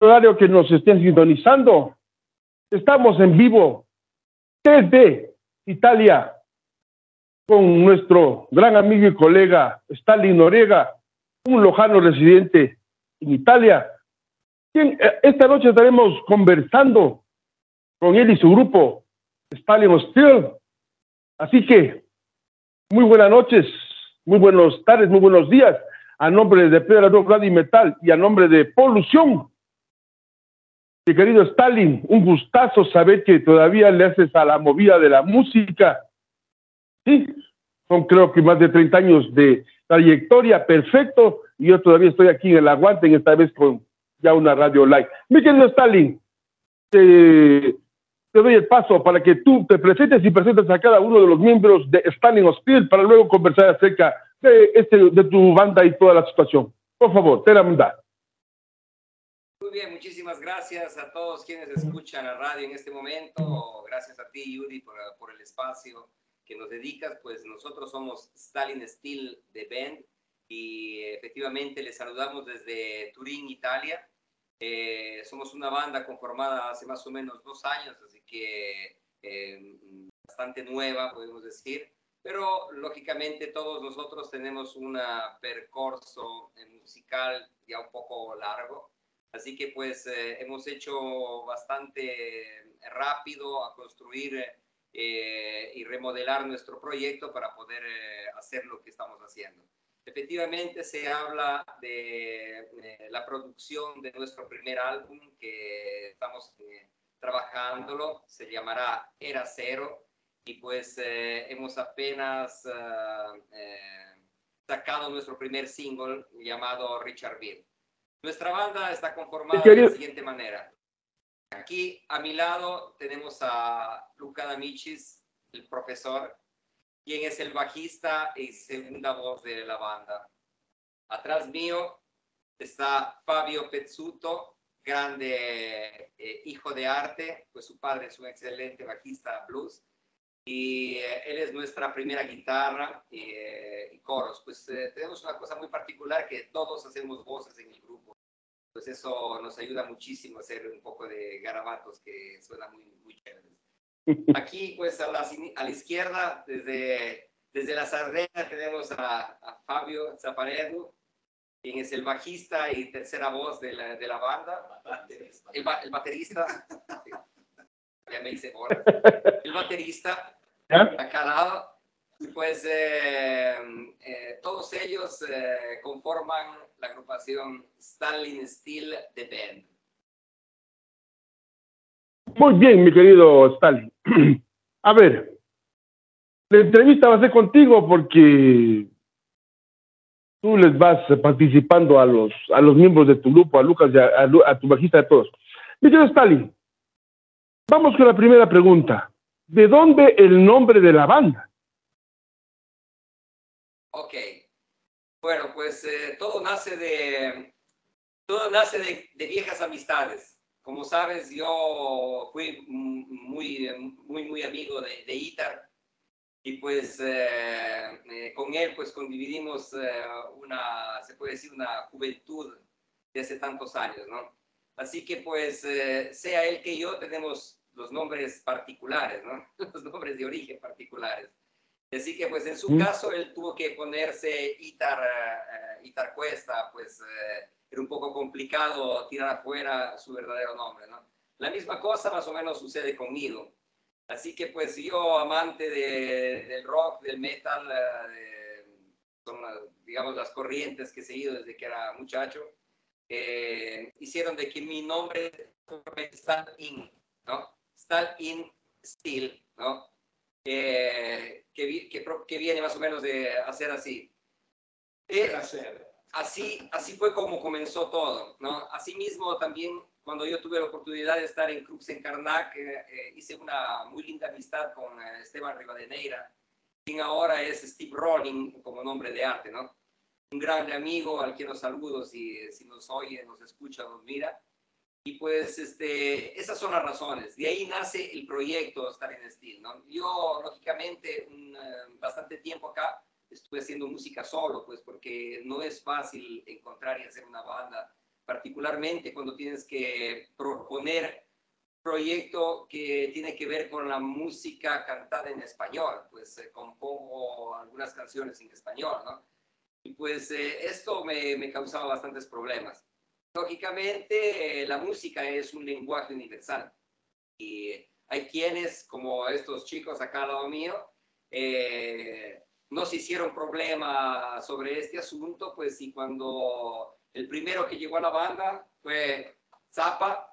horario que nos estén sintonizando. Estamos en vivo desde Italia con nuestro gran amigo y colega Stalin Noriega, un lojano residente en Italia. Eh, esta noche estaremos conversando con él y su grupo Stalin Hostil. Así que, muy buenas noches, muy buenas tardes, muy buenos días. A nombre de Pedro Rock y Metal y a nombre de Polución, mi querido Stalin, un gustazo saber que todavía le haces a la movida de la música. Sí, son creo que más de 30 años de trayectoria, perfecto, y yo todavía estoy aquí en el aguante, en esta vez con ya una radio live. Mi querido Stalin, te, doy el paso para que tú te presentes y presentes a cada uno de los miembros de Stalin Hospital para luego conversar acerca de, este, de tu banda y toda la situación. Por favor, te la manda. Bien, muchísimas gracias a todos quienes escuchan la radio en este momento. Gracias a ti, Yuri, por, el espacio que nos dedicas. Pues nosotros somos Stalin Steel de Band y efectivamente les saludamos desde Turín, Italia. Eh, somos una banda conformada hace más o menos dos años, así que eh, bastante nueva, podemos decir. Pero lógicamente todos nosotros tenemos un percurso musical ya un poco largo. Así que pues eh, hemos hecho bastante rápido a construir eh, y remodelar nuestro proyecto para poder eh, hacer lo que estamos haciendo. Efectivamente se habla de la producción de nuestro primer álbum que estamos trabajándolo, se llamará Era Cero y pues hemos apenas sacado nuestro primer single llamado Richard Bill. Nuestra banda está conformada de la siguiente manera. Aquí a mi lado tenemos a Luca D'Amicis, el profesor, quien es el bajista y segunda voz de la banda. Atrás mío está Fabio Pezzuto, grande eh, hijo de arte, pues su padre es un excelente bajista blues y eh, él es nuestra primera guitarra eh, y coros. Pues tenemos una cosa muy particular que todos hacemos voces en el grupo pues eso nos ayuda muchísimo a hacer un poco de garabatos que suena muy, muy chéveres. Aquí, pues a la, a la izquierda, desde, desde la sardena, tenemos a, Fabio Zaparedo, quien es el bajista y tercera voz de la, de la banda. El, el baterista. ya me hice El baterista, acá al lado. Pues eh, eh, todos ellos eh, conforman la agrupación Stalin Steel de Band. Muy bien, mi querido Stalin. A ver, la entrevista va a ser contigo porque tú les vas participando a los, a los miembros de tu grupo, a Lucas y a, a tu bajista, de todos. Mi querido Stalin, vamos con la primera pregunta. ¿De dónde el nombre de la banda? Ok. Bueno, pues eh, todo nace de todo nace de, viejas amistades. Como sabes, yo fui muy, muy, muy amigo de, de Itar y pues eh, eh, con él pues condividimos una, se puede decir, una juventud de hace tantos años, ¿no? Así que pues sea él que yo tenemos los nombres particulares, ¿no? Los nombres de origen particulares. Así que pues en su caso él tuvo que ponerse Itar, uh, Itar Cuesta, pues uh, era un poco complicado tirar afuera su verdadero nombre, ¿no? La misma cosa más o menos sucede conmigo. Así que pues yo amante de, del rock, del metal, uh, de, son digamos las corrientes que he seguido desde que era muchacho, hicieron de que mi nombre Stal In, ¿no? Stal In Steel, ¿no? Que, que, viene más o menos de hacer así. Eh, así, así fue como comenzó todo, ¿no? Asimismo, también cuando yo tuve la oportunidad de estar en Crux en Karnak, eh, eh, hice una muy linda amistad con Esteban Rivadeneira, quien ahora es Steve Rolling como nombre de arte, ¿no? Un gran amigo al que los saludo si, si nos oye, nos escucha, nos mira. Y pues este, esas son las razones. De ahí nace el proyecto Estar en Steel. Yo, lógicamente, un, eh, bastante tiempo acá estuve haciendo música solo, pues porque no es fácil encontrar y hacer una banda particularmente cuando tienes que proponer proyecto que tiene que ver con la música cantada en español, pues eh, compongo algunas canciones en español. Y pues eh, esto me, me, causaba bastantes problemas. Lógicamente, eh, la música es un lenguaje universal y hay quienes, como estos chicos acá al lado mío, no se hicieron problema sobre este asunto, pues y cuando el primero que llegó a la banda fue Zappa,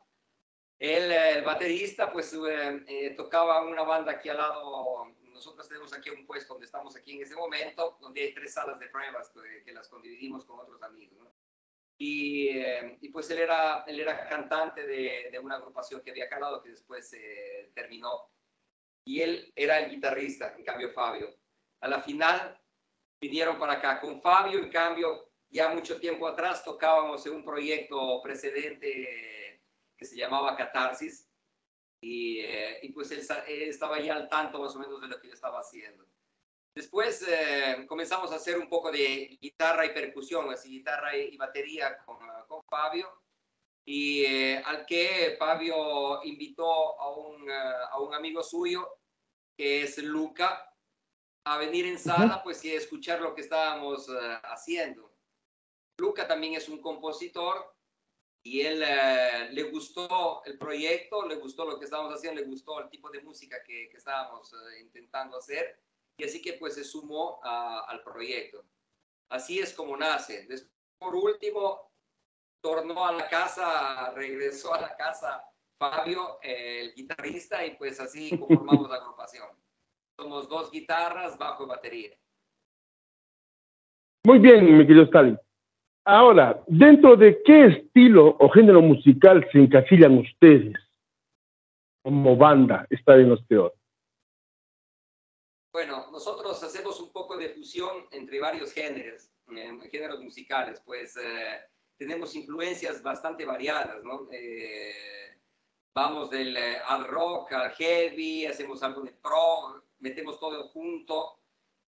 el, el baterista, pues eh, eh, tocaba una banda aquí al lado. Nosotros tenemos aquí un puesto donde estamos aquí en ese momento, donde hay tres salas de pruebas que, que las condividimos con otros amigos. Y, eh, y, pues él era, él era cantante de, de, una agrupación que había lado que después eh, terminó. Y él era el guitarrista, en cambio Fabio. A la final vinieron para acá. Con Fabio, en cambio, ya mucho tiempo atrás tocábamos en un proyecto precedente se llamaba Catarsis, y, eh, y pues él, él, estaba ya al tanto más o menos de lo que yo estaba haciendo. Después eh, comenzamos a hacer un poco de guitarra y percusión, así guitarra y, batería con, con, Fabio, y eh, al que Fabio invitó a un, a un amigo suyo, que es Luca, a venir en sala pues y a escuchar lo que estábamos haciendo. Luca también es un compositor y él eh, le gustó el proyecto, le gustó lo que estábamos haciendo, le gustó el tipo de música que, que estábamos eh, intentando hacer y así que pues se sumó al proyecto. Así es como nace. Por último, tornó a la casa, regresó a la casa Fabio, el guitarrista, y pues así conformamos la agrupación. Somos dos guitarras, bajo batería. Muy bien, mi querido Stalin. Ahora, ¿dentro de qué estilo o género musical se encasillan ustedes como banda peor? Bueno, nosotros hacemos un poco de fusión entre varios géneros, eh, géneros musicales, pues eh, tenemos influencias bastante variadas, ¿no? Eh, vamos del eh, al rock al heavy, hacemos algo de pro, metemos todo junto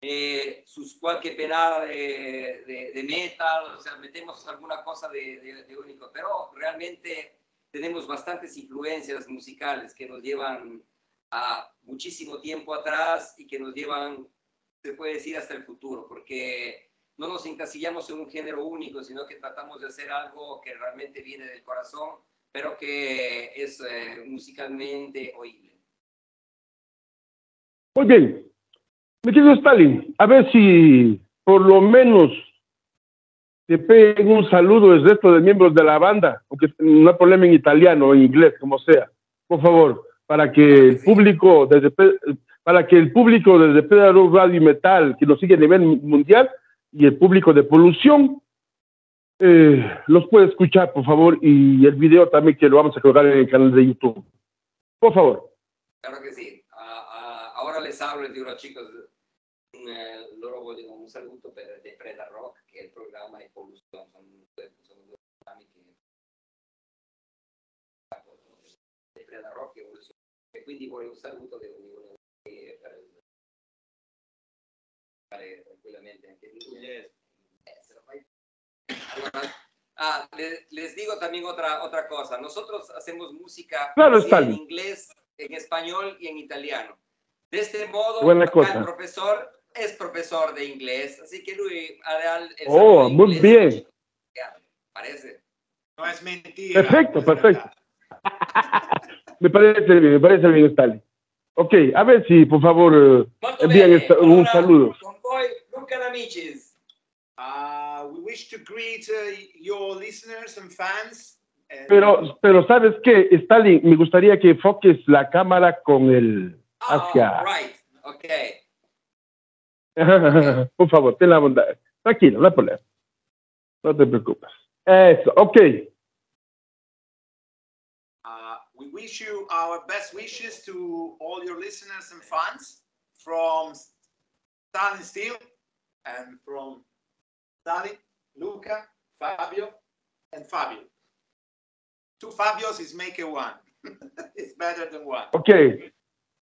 eh, sus cualquier penada de, de, de, metal, o sea, metemos alguna cosa de, de, único, pero realmente tenemos bastantes influencias musicales que nos llevan a muchísimo tiempo atrás y que nos llevan, se puede decir, hasta el futuro, porque no nos encasillamos en un género único, sino que tratamos de hacer algo que realmente viene del corazón, pero que es eh, musicalmente oíble. Muy bien, mi querido Stalin, a ver si por lo menos te peguen un saludo desde resto de miembros de la banda, aunque no hay problema en italiano o en inglés, como sea, por favor, para que el público desde para que el público desde Pedro Radio y Metal, que nos sigue a nivel mundial, y el público de Polución, eh, los puede escuchar, por favor, y el video también que lo vamos a colgar en el canal de YouTube. Por favor. Claro que sí. Uh, uh, ahora les hablo, les digo a chicos, eh, loro un saluto per The Preda Rock, che è il programma Evolution, sono, sono due programmi che The Preda Rock e Evolution. E quindi vuole un saluto che mi volevo per fare tranquillamente anche in inglés. Allora, ah, les, les, digo también otra, otra cosa. Nosotros hacemos música claro, en inglés, en español y en italiano. De este modo, el profesor es profesor de inglés, así que Luis Areal es Oh, muy bien. Parece. No es mentira. Perfecto, perfecto. me parece bien, me parece bien, Stalin. Ok, a ver si, por favor, envían un saludo. Uh, we wish to greet uh, your listeners and fans. And... Pero, pero ¿sabes qué, Stalin? Me gustaría que enfoques la cámara con el hacia... Oh, right, okay. Por favor, ten la bondad. Tranquilo, no hay problema. No te preocupes. Eso, ok. Wish you our best wishes to all your listeners and fans from Stalin Steel and from Stalin, Luca, Fabio, and Fabio. Two Fabios is make a one. it's better than one. Okay.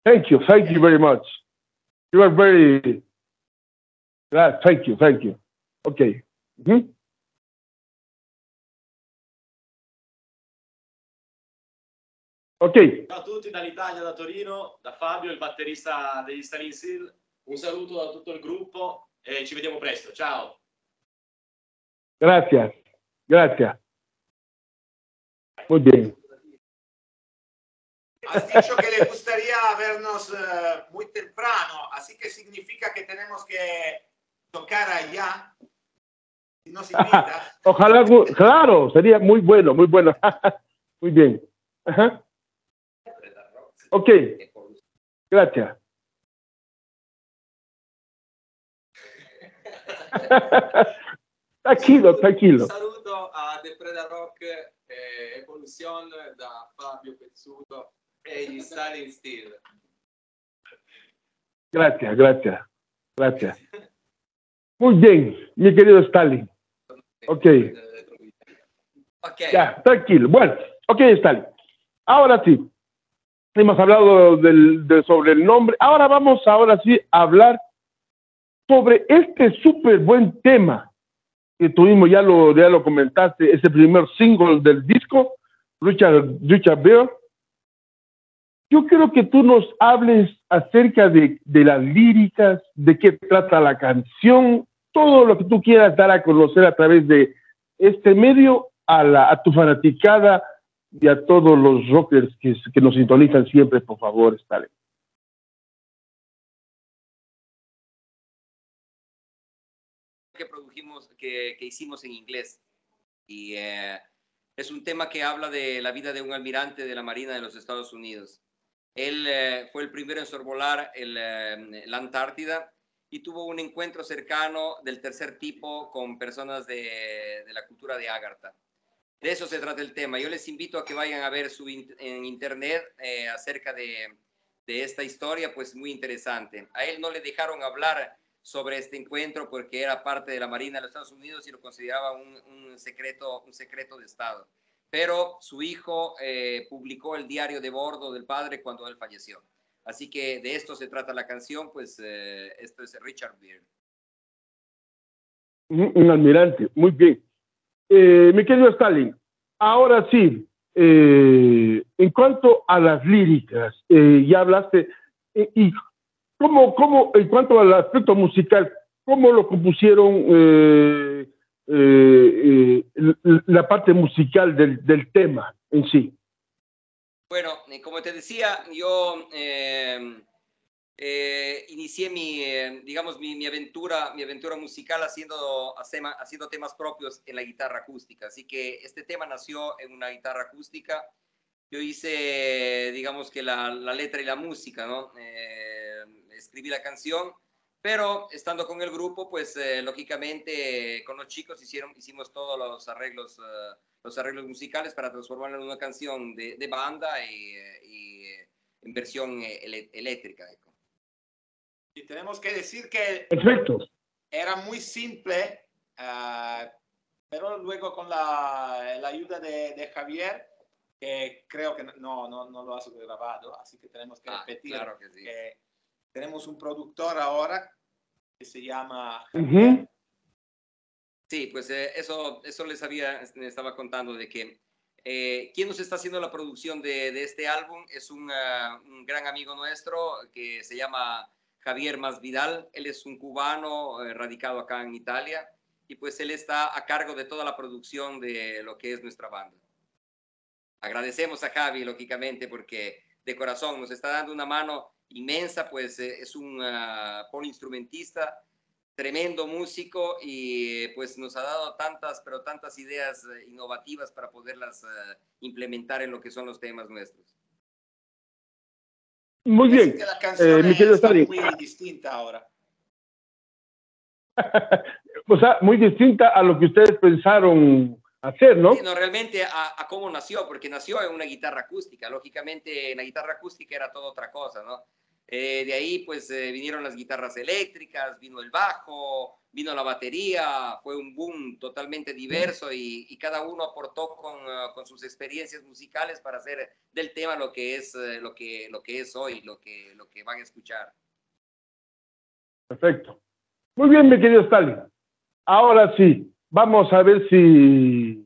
Thank you. Thank you very much. You are very thank you, thank you. Okay. Mm Ok, Ciao a tutti dall'Italia, da Torino, da Fabio, il batterista degli Stalin Seal. Un saluto da tutto il gruppo e ci vediamo presto. Ciao! gracias, gracias. Muy bien. Has dicho que le gustaría vernos eh, muy temprano, así que significa que tenemos que tocar allá. Si nos invita. Ojalá, claro, sería muy bueno, muy bueno. muy bien. Ajá. Ok, gracias. tranquilo, Un tranquilo. saluto a The Preda Rock e Evolution da Fabio Pezzuto e gli Stalin Steel. Gracias, gracias, gracias. Muy bien, mi querido Stalin. Ok. Ok. Ya, tranquilo. Bueno, ok, Stalin. Ahora sí, hemos hablado del, de- sobre el nombre. Ahora vamos, ahora sí, a hablar sobre este súper buen tema que tuvimos, ya lo, ya lo comentaste, ese primer single del disco, Richard, Richard Bear. Yo quiero que tú nos hables acerca de, de las líricas, de qué trata la canción, todo lo que tú quieras dar a conocer a través de este medio a, la, a tu fanaticada y a todos los rockers que, que nos sintonizan siempre, por favor, Stalin. que produjimos, que, que hicimos en inglés. Y eh, es un tema que habla de la vida de un almirante de la Marina de los Estados Unidos. Él eh, fue el primero en sorvolar el, eh, la Antártida y tuvo un encuentro cercano del tercer tipo con personas de, de la cultura de Agartha. De eso se trata el tema. Yo les invito a que vayan a ver su en internet eh, acerca de, esta historia, pues muy interesante. A él no le dejaron hablar sobre este encuentro porque era parte de la Marina de los Estados Unidos y lo consideraba un, secreto, un secreto de Estado. Pero su hijo eh, publicó el diario de bordo del padre cuando él falleció. Así que de esto se trata la canción, pues eh, esto es Richard Beard. Un almirante, muy bien. Eh, mi querido Stalin, ahora sí, eh, en cuanto a las líricas, eh, ya hablaste, eh, y cómo, cómo, en cuanto al aspecto musical, ¿cómo lo compusieron la parte musical del, del tema en sí? Bueno, como te decía, yo eh, inicié mi, eh, digamos, mi, mi aventura, mi aventura musical haciendo, haciendo temas propios en la guitarra acústica. Así que este tema nació en una guitarra acústica. Yo hice, digamos que la, la letra y la música, ¿no? Eh, escribí la canción, pero estando con el grupo, pues eh, lógicamente con los chicos hicieron, hicimos todos los arreglos, eh, los arreglos musicales para transformarlo en una canción de, de banda y, eh, y, en versión eléctrica. Y tenemos que decir que Perfecto. era muy simple, ah, pero luego con la, la ayuda de, de Javier, que creo que no, no, no lo has grabado, así que tenemos que Ah, repetir. claro que sí. que tenemos un productor ahora que se llama Ujú. Sí, pues eh, eso, eso les había, les estaba contando de que eh, quien nos está haciendo la producción de, de este álbum es un, ah, un gran amigo nuestro que se llama Javier Masvidal. Él es un cubano eh, radicado acá en Italia y pues él está a cargo de toda la producción de lo que es nuestra banda. Agradecemos a Javi, lógicamente, porque de corazón nos está dando una mano inmensa, pues eh, es un ah, poliinstrumentista tremendo músico y eh, pues nos ha dado tantas, pero tantas ideas innovativas para poderlas eh, implementar en lo que son los temas nuestros. Muy bien. que la canción Eh, mi querido está muy distinta ahora. o sea, muy distinta a lo que ustedes pensaron hacer, ¿no? Sí, no, realmente a, a cómo nació, porque nació en una guitarra acústica. Lógicamente, en la guitarra acústica era todo otra cosa, ¿no? Eh, de ahí, pues, eh, vinieron las guitarras eléctricas, vino el bajo, vino la batería, fue un boom totalmente diverso y, y cada uno aportó con, eh, con sus experiencias musicales para hacer del tema lo que es, eh, lo que, lo que es hoy, lo que, lo que van a escuchar. Perfecto. Muy bien, mi querido Stalin. Ahora sí, vamos a ver si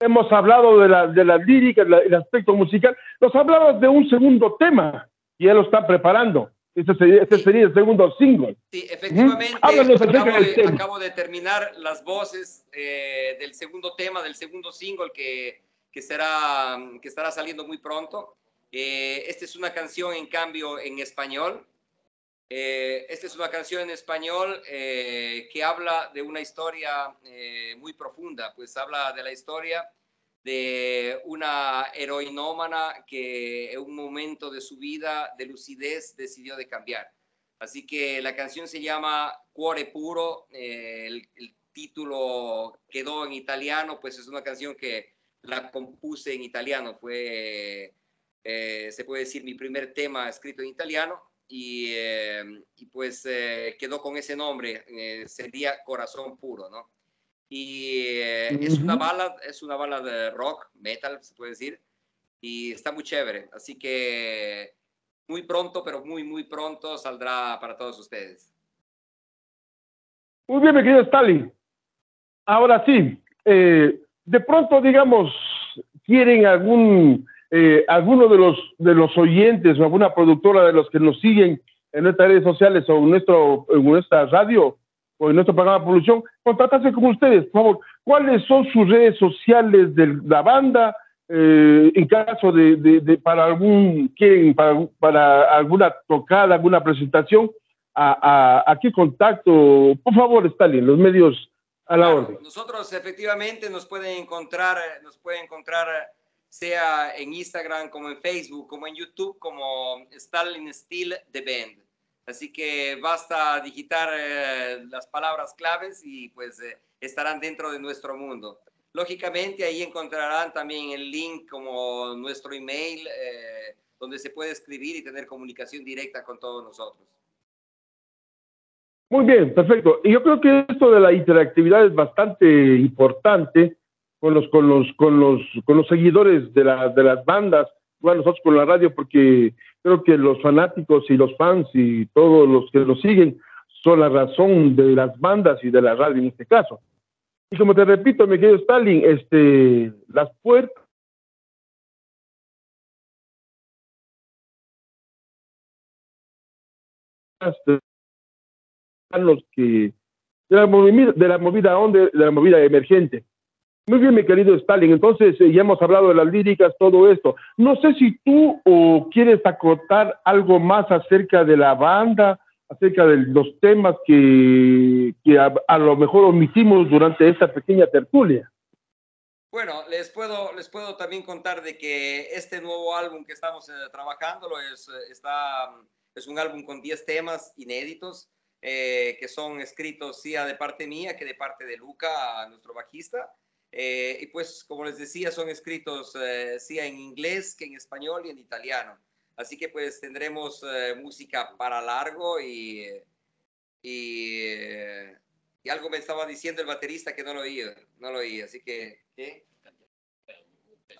hemos hablado de la, de las líricas, la- el aspecto musical, nos hablabas de un segundo tema, y ya lo está preparando. Este sería, este sería el segundo single. Sí, efectivamente, acerca acabo de, acabo de terminar las voces eh, del segundo tema, del segundo single que, que, será, que estará saliendo muy pronto. Eh, esta es una canción, en cambio, en español. Eh, esta es una canción en español eh, que habla de una historia eh, muy profunda, pues habla de la historia de una heroinómana que en un momento de su vida de lucidez decidió de cambiar. Así que la canción se llama Cuore Puro, eh, el, título quedó en italiano, pues es una canción que la compuse en italiano, fue, eh, se puede decir, mi primer tema escrito en italiano y, eh, pues quedó con ese nombre, sería Corazón Puro, ¿no? Y eh, es una ballad, es una ballad de rock, metal, se puede decir, y está muy chévere, así que muy pronto, pero muy, muy pronto saldrá para todos ustedes. Muy bien, mi querido Stalin. Ahora sí, eh, de pronto, digamos, quieren algún, eh, alguno de los, de los oyentes o alguna productora de los que nos siguen en nuestras redes sociales o en, nuestro, en nuestra radio en nuestro programa de producción, contactarse con ustedes, por favor. ¿Cuáles son sus redes sociales de la banda? Eh, en caso de, de- de- para algún quieren para, para alguna tocada, alguna presentación, a, a, a qué contacto, por favor, Stalin, los medios a la orden. Nosotros efectivamente nos pueden encontrar, nos pueden encontrar sea en Instagram como en Facebook, como en YouTube, como Stalin Steel The Band. Así que basta digitar eh, las palabras claves y pues eh, estarán dentro de nuestro mundo. Lógicamente ahí encontrarán también el link como nuestro email eh, donde se puede escribir y tener comunicación directa con todos nosotros. Muy bien, perfecto. Y yo creo que esto de la interactividad es bastante importante con los, con los, con los, con los seguidores de, la, de las bandas, bueno, nosotros con la radio, porque creo que los fanáticos y los fans y todos los que nos siguen son la razón de las bandas y de la radio en este caso. Y como te repito, mi querido Stalin, este, las puertas de la movida, de la movida onda, de la movida emergente. Muy bien, mi querido Stalin. Entonces, eh, ya hemos hablado de las líricas, todo esto. No sé si tú o quieres acotar algo más acerca de la banda, acerca de los temas que, que a, a lo mejor omitimos durante esta pequeña tertulia. Bueno, les puedo, les puedo también contar de que este nuevo álbum que estamos eh, trabajando es, eh, está, es un álbum con 10 temas inéditos eh, que son escritos sí de parte mía que de parte de Luca, nuestro bajista. Eh, y pues, como les decía, son escritos eh, sí en inglés que en español y en italiano. Así que pues tendremos eh, música para largo y, y, y algo me estaba diciendo el baterista que no lo oí, no lo oí, así que, ¿qué?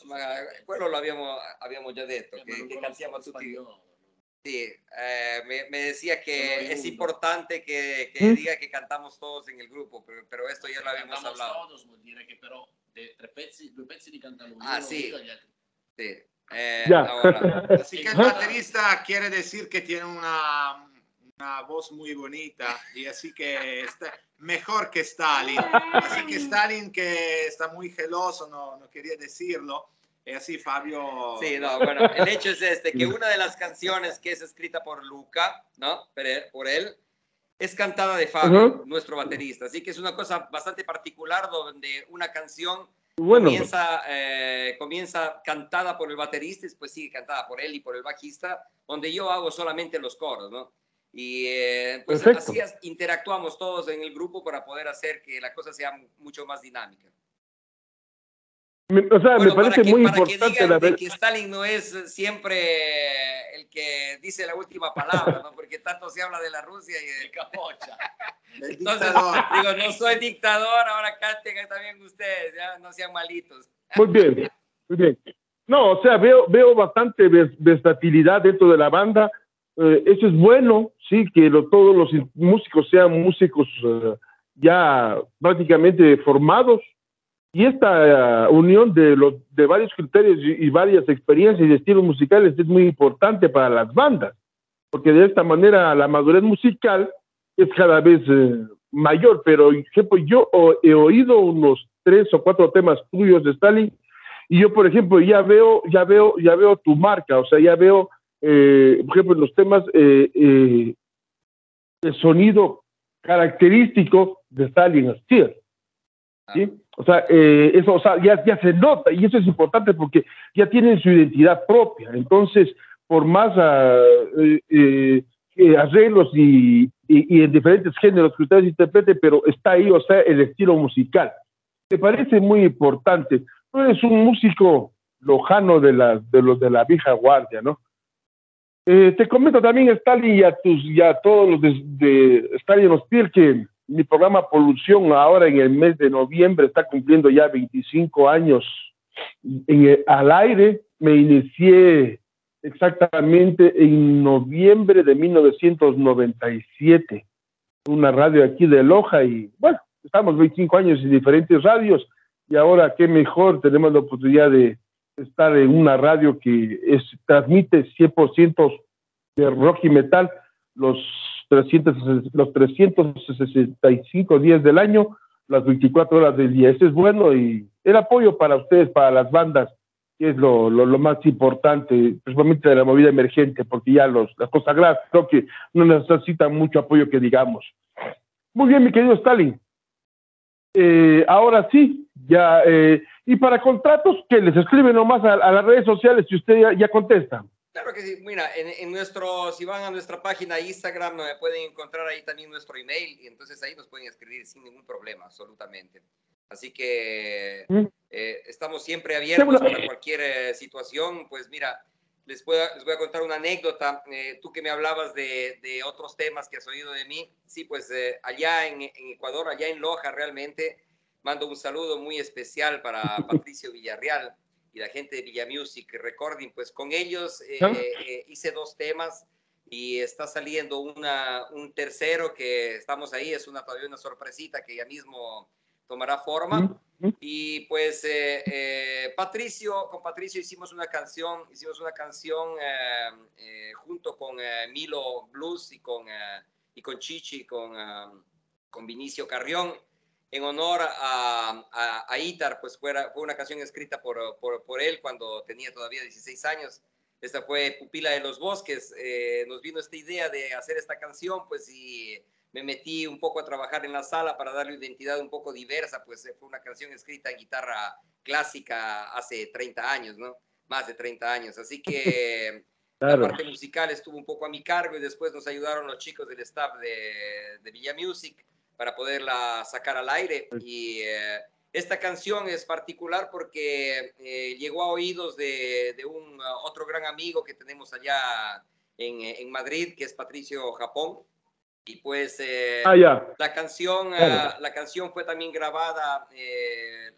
Ma quello l'abbiamo abbiamo già detto, che, che cantiamo tutti. Sì, eh, me, me, decía que es importante que, que ¿Mm? diga que cantamos todos en el grupo, pero, pero esto ya lo habíamos hablado. Todos vuol dire che però de, tre pezzi, due pezzi li cantano Ah, uno, altri. Sí. Eh, Ya. ahora, Así que el baterista quiere decir que tiene una, una voz muy bonita y así que está mejor que Stalin. Así que Stalin que está muy geloso, no, no quería decirlo. Y así Fabio... Sí, no, bueno, el hecho es este, que una de las canciones que es escrita por Luca, ¿no? Por él, por él es cantada de Fabio, Ujú. nuestro baterista. Así que es una cosa bastante particular donde una canción Bueno, comienza, eh, comienza cantada por el baterista y después sigue cantada por él y por el bajista, donde yo hago solamente los coros, ¿no? Y eh, pues Perfecto. así es- interactuamos todos en el grupo para poder hacer que la cosa sea mucho más dinámica. Me- o sea, me parece que, muy para que importante digan la de ver- que Stalin no es siempre el que dice la última palabra, ¿no? Porque tanto se habla de la Rusia y de... El Entonces, digo, no soy dictador, ahora canten también ustedes, ya no sean malitos. Muy bien, muy bien. No, o sea, veo, veo bastante vers- versatilidad dentro de la banda. Eh, eso es bueno, sí, que lo- todos los músicos sean músicos eh, ya prácticamente formados. Y esta uh, unión de, varios criterios y, varias experiencias y estilos musicales es muy importante para las bandas, porque de esta manera la madurez musical es cada vez eh, mayor, pero ejemplo, yo he oído unos tres o cuatro temas tuyos de Stalin y yo, por ejemplo, ya veo, ya veo, ya veo tu marca, o sea, ya veo, eh, por ejemplo, los temas eh, eh, el sonido característico de Stalin Steel. ¿Sí? O sea, eh, eso o sea, ya, se nota y eso es importante porque ya tienen su identidad propia. Entonces, por más uh, arreglos y, en diferentes géneros que ustedes interpreten, pero está ahí, o sea, el estilo musical. Me parece muy importante. Tú eres un músico lojano de, la, de los de la vieja guardia, ¿no? Eh, te comento también, Stalin, y a, tus, y a todos los de, de Stalin Hospital, que mi programa Polución ahora en el mes de noviembre está cumpliendo ya 25 años en al aire. Me inicié exactamente en noviembre de 1997, una radio aquí de Loja y bueno, estamos 25 años en diferentes radios y ahora qué mejor tenemos la oportunidad de estar en una radio que es, transmite 100% de rock y metal los 300, los 365 días del año, las 24 horas del día. Eso es bueno y el apoyo para ustedes, para las bandas, que es lo, más importante, principalmente de la movida emergente, porque ya los, las consagradas creo que no necesitan mucho apoyo que digamos. Muy bien, mi querido Stalin. Eh, ahora sí, ya, eh, y para contratos, que les escriben nomás a, las redes sociales si usted ya contesta. Claro que sí. Mira, en, en, nuestro, si van a nuestra página Instagram, me pueden encontrar ahí también nuestro email y entonces ahí nos pueden escribir sin ningún problema, absolutamente. Así que mm. eh, estamos siempre abiertos para cualquier eh, situación. Pues mira, les, puedo, les voy a contar una anécdota. Eh, tú que me hablabas de, de, otros temas que has oído de mí, sí, pues allá en, en Ecuador, allá en Loja realmente, mando un saludo muy especial para Patricio Villarreal y la gente de Villa Music Recording, pues con ellos eh, eh, hice dos temas y está saliendo una, un tercero que estamos ahí, es una todavía una sorpresita que ya mismo tomará forma. Y pues eh, eh, Patricio, con Patricio hicimos una canción, hicimos una canción eh, junto con Milo Blues y con, y con Chichi, con, con Vinicio Carrión en honor a, a, a Itar, pues fue, fue, una canción escrita por, por, por, él cuando tenía todavía 16 años. Esta fue Pupila de los Bosques. Eh, nos vino esta idea de hacer esta canción, pues y me metí un poco a trabajar en la sala para darle una identidad un poco diversa, pues fue una canción escrita en guitarra clásica hace 30 años, ¿no? Más de 30 años. Así que claro. la parte musical estuvo un poco a mi cargo y después nos ayudaron los chicos del staff de, de Villa Music para poderla sacar al aire. Y eh, esta canción es particular porque eh, llegó a oídos de, de, un uh, otro gran amigo que tenemos allá en, en, Madrid, que es Patricio Japón. Y pues eh, ah, yeah. la, canción, uh, la canción fue también grabada eh,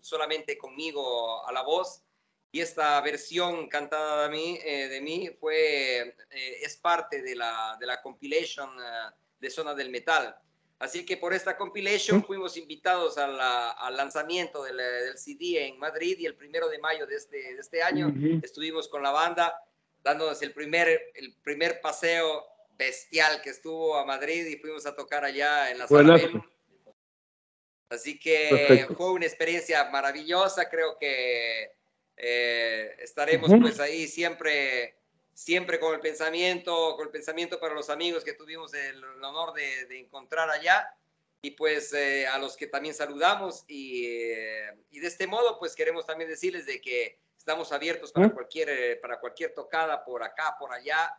solamente conmigo a la voz. Y esta versión cantada de mí, eh, de mí fue, es parte de la, de la compilation uh, de Zona del Metal. Así que por esta compilation fuimos invitados a la, al lanzamiento del, del, CD en Madrid y el primero de mayo de este, de este año uh -huh. estuvimos con la banda dándonos el primer, el primer paseo bestial que estuvo a Madrid y fuimos a tocar allá en la sala Así que Perfecto. fue una experiencia maravillosa, creo que eh, estaremos uh -huh. pues ahí siempre siempre con el pensamiento, con el pensamiento para los amigos que tuvimos el, el honor de, de, encontrar allá. Y pues eh, a los que también saludamos y, eh, y, de este modo pues queremos también decirles de que estamos abiertos para, cualquier, eh, para cualquier tocada por acá, por allá.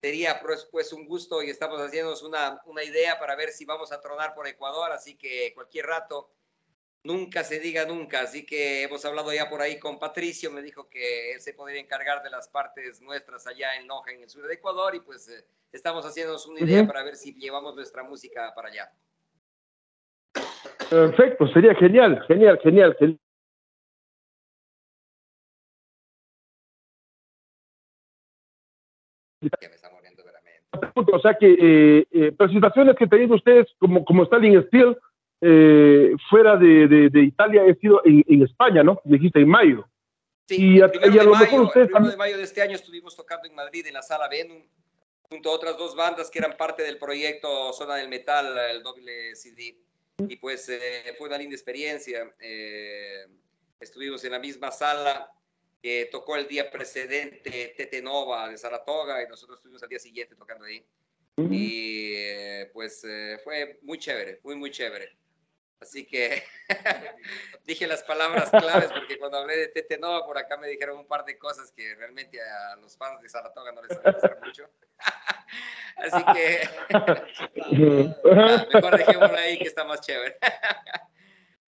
Sería pues, pues un gusto y estamos haciéndonos una, una idea para ver si vamos a tronar por Ecuador, así que cualquier rato nunca se diga nunca, así que hemos hablado ya por ahí con Patricio, me dijo que él se podría encargar de las partes nuestras allá en Loja, en el sur de Ecuador, y pues eh, estamos haciéndonos una idea uh -huh. para ver si llevamos nuestra música para allá. Perfecto, sería genial, genial, genial. genial. Ya me está muriendo. O sea que eh, eh, presentaciones que tenido ustedes como, como Stalin Steel, eh, fuera de, de, de Italia he sido en, en España, ¿no? Dijiste en mayo. Sí, Y a- y a de lo mejor mayo, ustedes el primero de mayo de este año estuvimos tocando en Madrid en la sala Venum junto a otras dos bandas que eran parte del proyecto Zona del Metal, el doble CD. Y pues eh, fue una linda experiencia. Eh, estuvimos en la misma sala que tocó el día precedente Tete Nova de Saratoga y nosotros estuvimos al día siguiente tocando ahí. Y eh, pues eh, fue muy chévere, muy, muy chévere. Así que dije las palabras claves porque cuando hablé de Tete Nova por acá me dijeron un par de cosas que realmente a los fans de Saratoga no les interesaron mucho. Así que mejor dejémoslo ahí que está más chévere.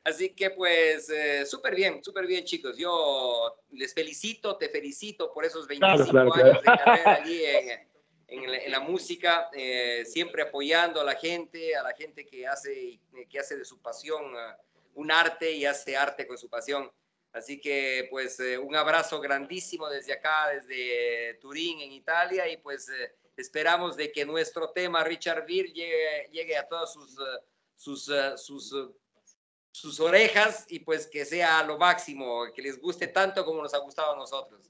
Así que pues eh, súper bien, súper bien chicos. Yo les felicito, te felicito por esos 25 Claro, claro, años de carrera allí en, en la, en la música, eh, siempre apoyando a la gente, a la gente que hace, que hace de su pasión eh, un arte y hace arte con su pasión. Así que pues eh, un abrazo grandísimo desde acá, desde Turín en Italia y pues eh, esperamos de que nuestro tema Richard Beer llegue, llegue a todas sus, eh, sus, eh, sus, eh, sus orejas y pues que sea lo máximo, que les guste tanto como nos ha gustado a nosotros.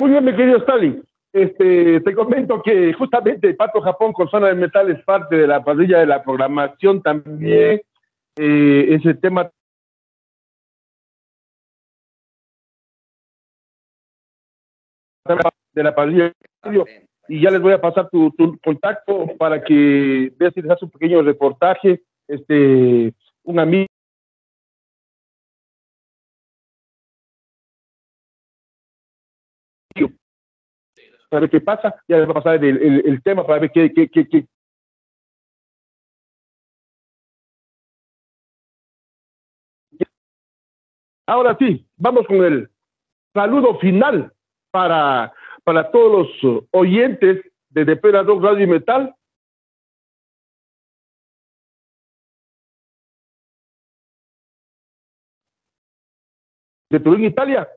Muy bien, mi querido Stalin. Este, te comento que justamente Pato Japón con Zona de Metal es parte de la parrilla de la programación también. Eh, ese tema de la parrilla y ya les voy a pasar tu, contacto para que veas si les hace un pequeño reportaje. Este, un amigo para ver qué pasa, ya les va a pasar el, el- el tema para ver qué, qué, qué, Ahora sí, vamos con el saludo final para, para todos los oyentes de Depredador Radio y Metal. de Turín, Italia.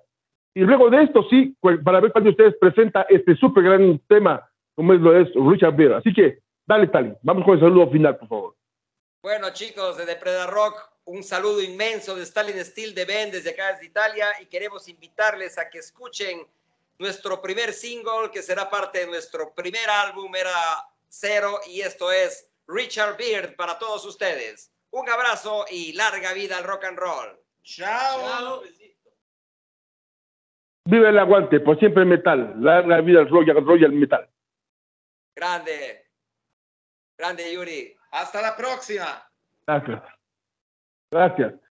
Y luego de esto, sí, para ver cuando ustedes presenta este súper gran tema, como es lo es Richard Beer. Así que, dale, Tali, vamos con el saludo final, por favor. Bueno, chicos de Depredar Rock, un saludo inmenso de Stalin Steel de Ben desde acá desde Italia y queremos invitarles a que escuchen nuestro primer single que será parte de nuestro primer álbum, era Cero, y esto es Richard Beard para todos ustedes. Un abrazo y larga vida al rock and roll. Ciao. Viva el aguante, por siempre metal. Larga vida al Royal, Royal Metal. Grande. Grande, Yuri. Hasta la próxima. Gracias. Gracias.